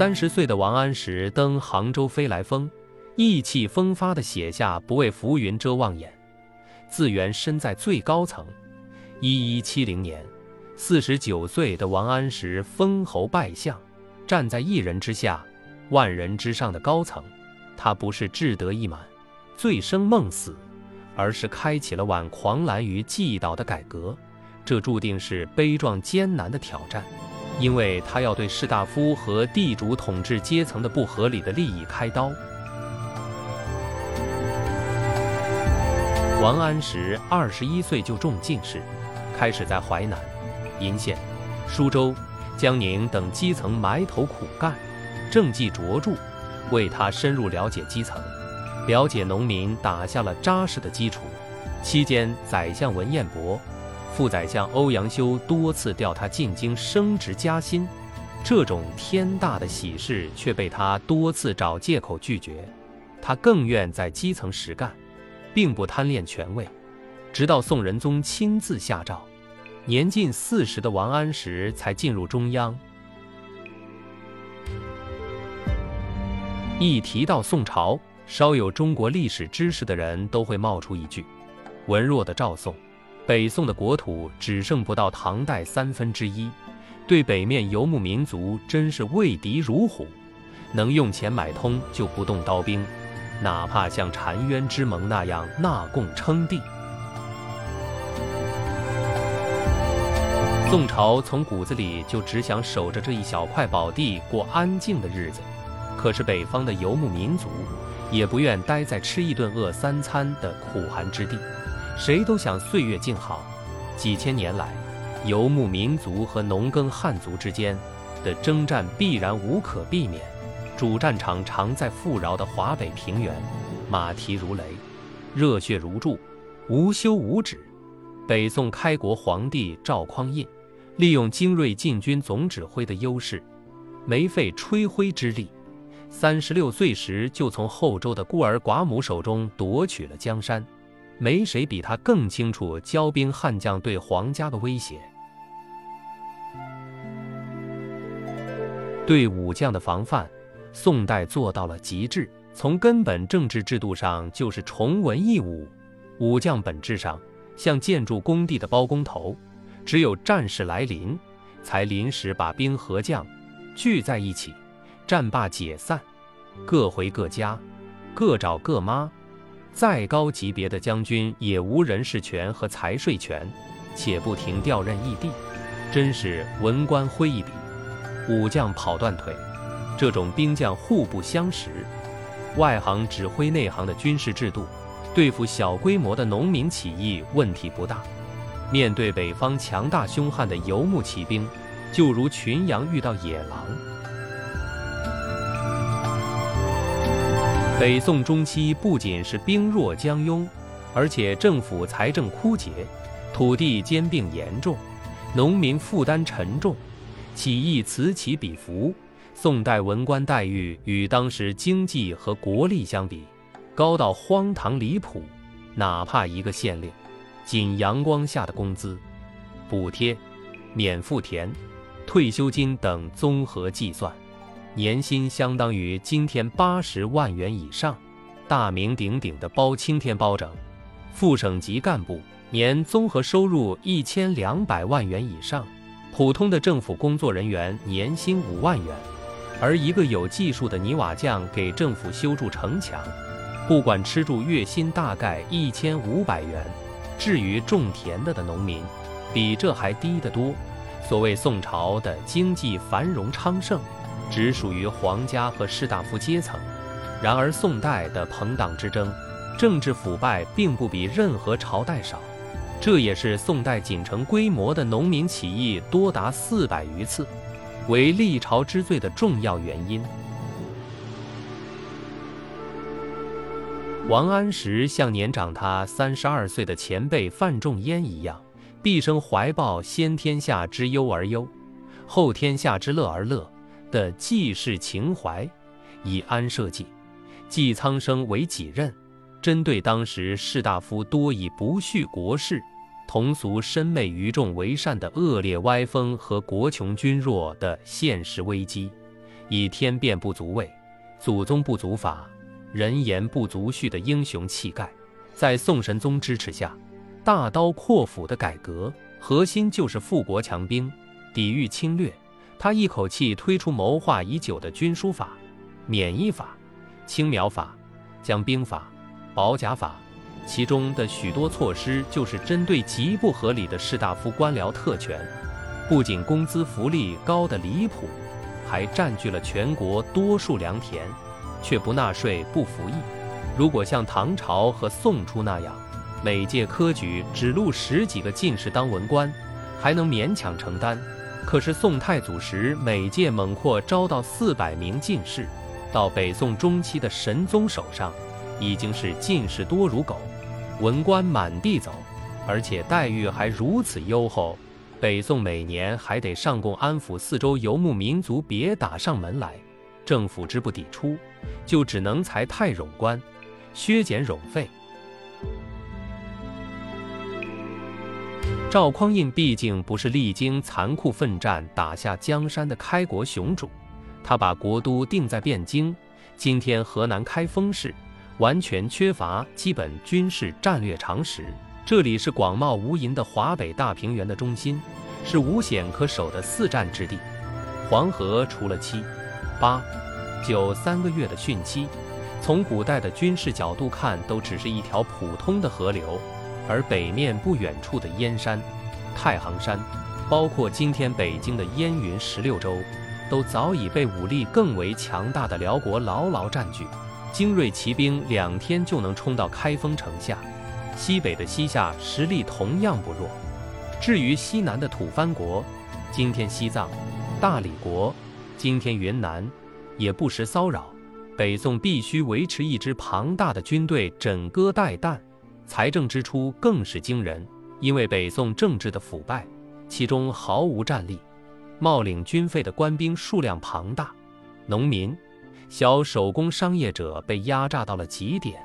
三十岁的王安石登杭州飞来峰，意气风发地写下“不畏浮云遮望眼，自缘身在最高层”。一一七零年，四十九岁的王安石封侯拜相，站在一人之下、万人之上的高层。他不是志得意满、醉生梦死，而是开启了挽狂澜于既倒的改革。这注定是悲壮艰难的挑战。因为他要对士大夫和地主统治阶层的不合理的利益开刀。王安石二十一岁就中进士，开始在淮南、鄞县、舒州、江宁等基层埋头苦干，政绩卓著，为他深入了解基层、了解农民打下了扎实的基础。期间，宰相文彦博。副宰相欧阳修多次调他进京升职加薪，这种天大的喜事却被他多次找借口拒绝。他更愿在基层实干，并不贪恋权位。直到宋仁宗亲自下诏，年近四十的王安石才进入中央。一提到宋朝，稍有中国历史知识的人都会冒出一句：“文弱的赵宋。”北宋的国土只剩不到唐代三分之一，对北面游牧民族真是畏敌如虎，能用钱买通就不动刀兵，哪怕像澶渊之盟那样纳贡称帝。宋朝从骨子里就只想守着这一小块宝地过安静的日子，可是北方的游牧民族也不愿待在吃一顿饿三餐的苦寒之地。谁都想岁月静好。几千年来，游牧民族和农耕汉族之间的征战必然无可避免。主战场常在富饶的华北平原，马蹄如雷，热血如注，无休无止。北宋开国皇帝赵匡胤利用精锐禁军总指挥的优势，没费吹灰之力，三十六岁时就从后周的孤儿寡母手中夺取了江山。没谁比他更清楚骄兵悍将对皇家的威胁。对武将的防范，宋代做到了极致。从根本政治制度上，就是崇文抑武。武将本质上像建筑工地的包工头，只有战事来临，才临时把兵和将聚在一起，战罢解散，各回各家，各找各妈。再高级别的将军也无人事权和财税权，且不停调任异地，真是文官挥一笔，武将跑断腿。这种兵将互不相识，外行指挥内行的军事制度，对付小规模的农民起义问题不大。面对北方强大凶悍的游牧骑兵，就如群羊遇到野狼。北宋中期不仅是兵弱将庸，而且政府财政枯竭，土地兼并严重，农民负担沉重，起义此起彼伏。宋代文官待遇与当时经济和国力相比，高到荒唐离谱。哪怕一个县令，仅阳光下的工资、补贴、免赋田、退休金等综合计算。年薪相当于今天八十万元以上，大名鼎鼎的包青天包拯，副省级干部年综合收入一千两百万元以上，普通的政府工作人员年薪五万元，而一个有技术的泥瓦匠给政府修筑城墙，不管吃住，月薪大概一千五百元。至于种田的的农民，比这还低得多。所谓宋朝的经济繁荣昌盛。只属于皇家和士大夫阶层。然而，宋代的朋党之争、政治腐败并不比任何朝代少，这也是宋代仅成规模的农民起义多达四百余次，为历朝之最的重要原因。王安石像年长他三十二岁的前辈范仲淹一样，毕生怀抱先天下之忧而忧，后天下之乐而乐。的济世情怀，以安社稷、济苍生为己任。针对当时士大夫多以不恤国事、同俗深媚于众为善的恶劣歪风和国穷军弱的现实危机，以天变不足畏，祖宗不足法，人言不足恤的英雄气概，在宋神宗支持下，大刀阔斧的改革，核心就是富国强兵，抵御侵略。他一口气推出谋划已久的军书法、免役法、青苗法、将兵法、保甲法，其中的许多措施就是针对极不合理的士大夫官僚特权，不仅工资福利高的离谱，还占据了全国多数良田，却不纳税不服役。如果像唐朝和宋初那样，每届科举只录十几个进士当文官，还能勉强承担。可是宋太祖时，每届猛扩招到四百名进士，到北宋中期的神宗手上，已经是进士多如狗，文官满地走，而且待遇还如此优厚。北宋每年还得上贡安抚四周游牧民族，别打上门来，政府之不抵出，就只能裁太冗官，削减冗费。赵匡胤毕竟不是历经残酷奋战打下江山的开国雄主，他把国都定在汴京，今天河南开封市，完全缺乏基本军事战略常识。这里是广袤无垠的华北大平原的中心，是无险可守的四战之地。黄河除了七、八、九三个月的汛期，从古代的军事角度看，都只是一条普通的河流。而北面不远处的燕山、太行山，包括今天北京的燕云十六州，都早已被武力更为强大的辽国牢牢占据。精锐骑兵两天就能冲到开封城下。西北的西夏实力同样不弱。至于西南的吐蕃国，今天西藏、大理国，今天云南，也不时骚扰。北宋必须维持一支庞大的军队，枕戈待旦。财政支出更是惊人，因为北宋政治的腐败，其中毫无战力，冒领军费的官兵数量庞大，农民、小手工商业者被压榨到了极点。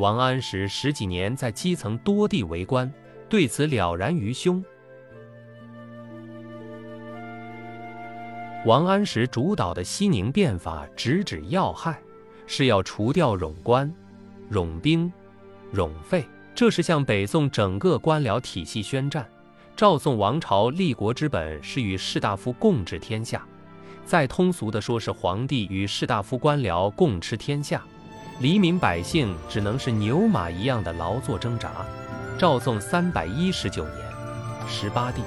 王安石十几年在基层多地为官，对此了然于胸。王安石主导的西宁变法直指要害，是要除掉冗官、冗兵、冗费。这是向北宋整个官僚体系宣战。赵宋王朝立国之本是与士大夫共治天下，再通俗的说，是皇帝与士大夫官僚共吃天下，黎民百姓只能是牛马一样的劳作挣扎。赵宋三百一十九年，十八帝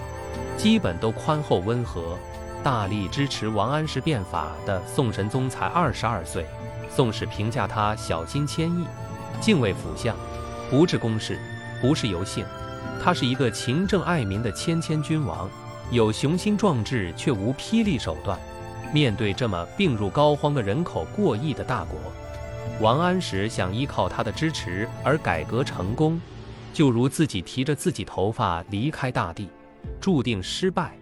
基本都宽厚温和，大力支持王安石变法的宋神宗才二十二岁。宋史评价他小心谦抑，敬畏辅相。不治公事，不是游幸，他是一个勤政爱民的谦谦君王，有雄心壮志却无霹雳手段。面对这么病入膏肓的人口过亿的大国，王安石想依靠他的支持而改革成功，就如自己提着自己头发离开大地，注定失败。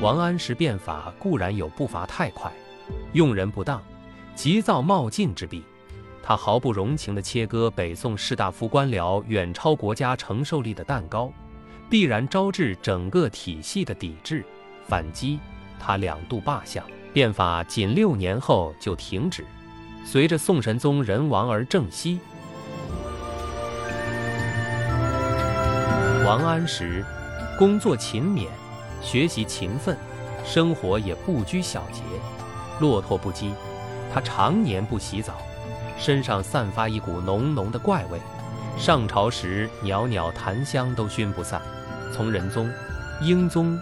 王安石变法固然有步伐太快，用人不当。急躁冒进之弊，他毫不容情地切割北宋士大夫官僚远超国家承受力的蛋糕，必然招致整个体系的抵制反击。他两度罢相，变法仅六年后就停止。随着宋神宗人亡而政息，王安石工作勤勉，学习勤奋，生活也不拘小节，落拓不羁。他常年不洗澡，身上散发一股浓浓的怪味，上朝时袅袅檀香都熏不散。从仁宗、英宗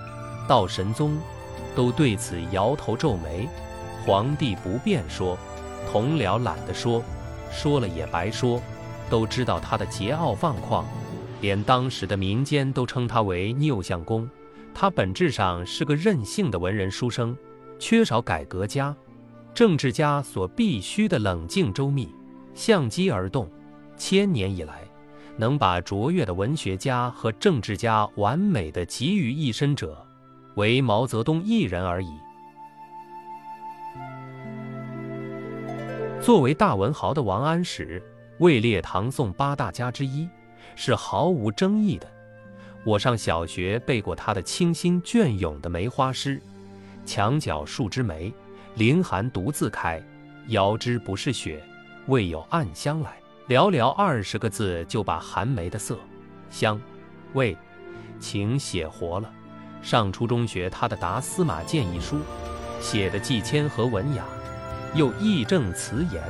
到神宗，都对此摇头皱眉。皇帝不便说，同僚懒得说，说了也白说。都知道他的桀骜放旷，连当时的民间都称他为拗相公。他本质上是个任性的文人书生，缺少改革家。政治家所必须的冷静周密，相机而动。千年以来，能把卓越的文学家和政治家完美的集于一身者，唯毛泽东一人而已。作为大文豪的王安石，位列唐宋八大家之一，是毫无争议的。我上小学背过他的清新隽永的梅花诗：“墙角数枝梅，凌寒独自开。遥知不是雪，为有暗香来。”寥寥二十个字就把寒梅的色、香、味、情写活了。上初中学他的《达司马谏》一书，写的既谦和文雅，又义正辞严，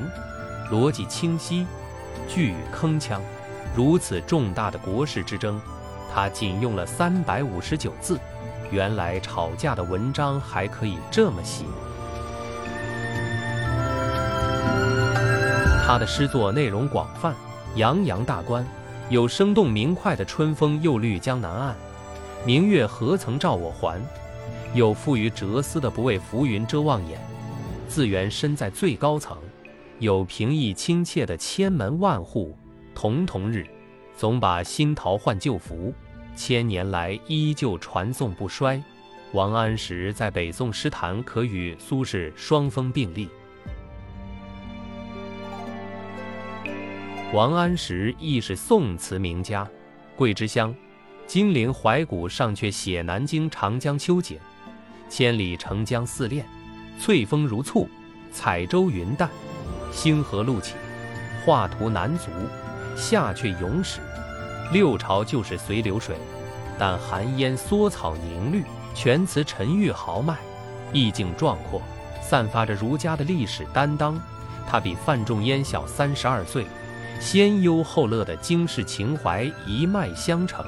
逻辑清晰，句语铿锵。如此重大的国事之争，他仅用了三百五十九字。原来吵架的文章还可以这么写。他的诗作内容广泛，洋洋大观，有生动明快的“春风又绿江南岸，明月何曾照我还”，有富于哲思的“不畏浮云遮望眼，自缘身在最高层”，有平易亲切的“千门万户曈曈日”，总把新桃换旧符，千年来依旧传颂不衰。王安石在北宋诗坛可与苏轼双峰并立。王安石亦是宋词名家，桂枝香，金陵怀古上阙写南京长江秋景，千里澄江似练，翠峰如簇，彩舟云淡，星河路起，画图难足，下阙咏史，六朝就是随流水，但寒烟缩草凝绿，全词沉郁豪迈，意境壮阔，散发着儒家的历史担当。他比范仲淹小三十二岁。先忧后乐的经世情怀一脉相承，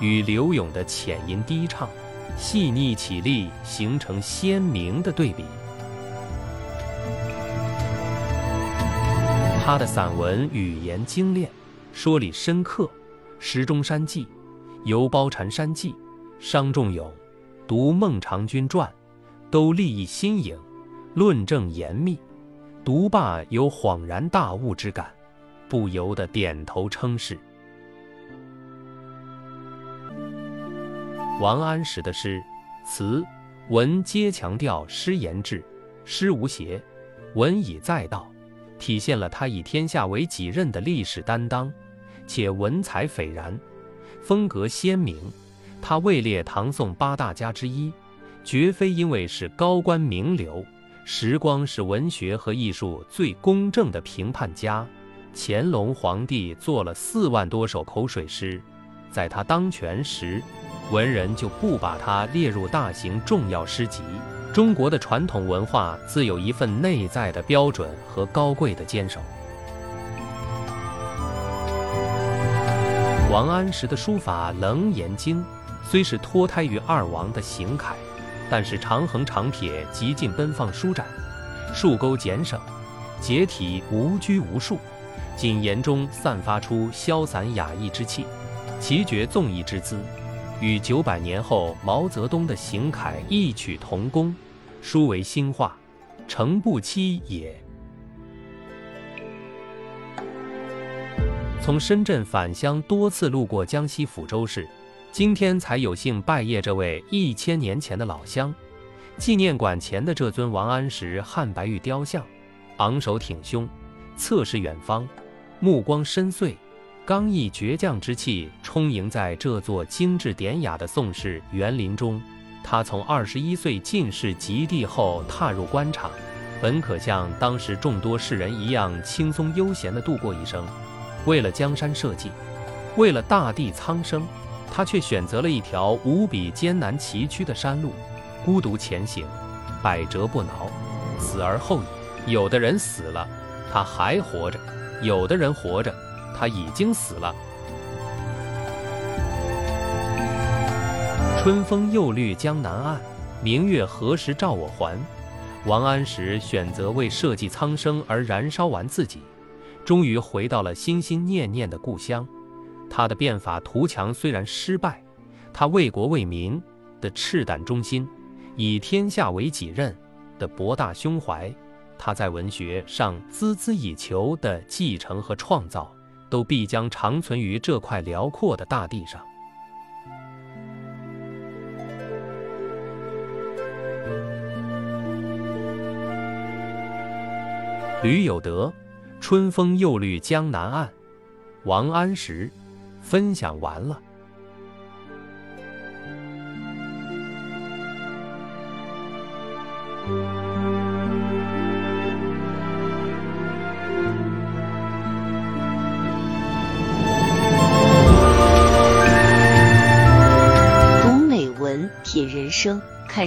与柳永的浅吟低唱、细腻绮丽形成鲜明的对比。他的散文语言精炼，说理深刻，《石钟山记》《游褒禅山记》《伤仲永》《读孟尝君传》，都立意新颖，论证严密，读罢有恍然大悟之感。不由得点头称是。王安石的诗词文皆强调诗言志，诗无邪，文以载道，体现了他以天下为己任的历史担当，且文采斐然，风格鲜明。他位列唐宋八大家之一，绝非因为是高官名流。时光是文学和艺术最公正的评判家。乾隆皇帝做了四万多首口水诗，在他当权时，文人就不把它列入大型重要诗集。中国的传统文化自有一份内在的标准和高贵的坚守。王安石的书法楞严经，虽是脱胎于二王的行楷，但是长横长撇极尽奔放舒展，竖钩简省，结体无拘无束。谨言中散发出潇洒雅逸之气，奇绝纵逸之姿，与九百年后毛泽东的行楷异曲同工，殊为新化，诚不欺也。从深圳返乡，多次路过江西抚州市，今天才有幸拜谒这位一千年前的老乡。纪念馆前的这尊王安石汉白玉雕像，昂首挺胸，侧视远方。目光深邃，刚毅倔强之气充盈在这座精致典雅的宋氏园林中。他从二十一岁进士及第后踏入官场，本可像当时众多士人一样轻松悠闲地度过一生。为了江山社稷，为了大地苍生，他却选择了一条无比艰难崎岖的山路，孤独前行，百折不挠，死而后已。有的人死了，他还活着。有的人活着，他已经死了。春风又绿江南岸，明月何时照我还？王安石选择为社稷苍生而燃烧完自己，终于回到了心心念念的故乡。他的变法图强虽然失败，他为国为民的赤胆忠心，以天下为己任的博大胸怀。他在文学上孜孜以求的继承和创造，都必将长存于这块辽阔的大地上。吕有德，春风又绿江南岸。王安石，分享完了。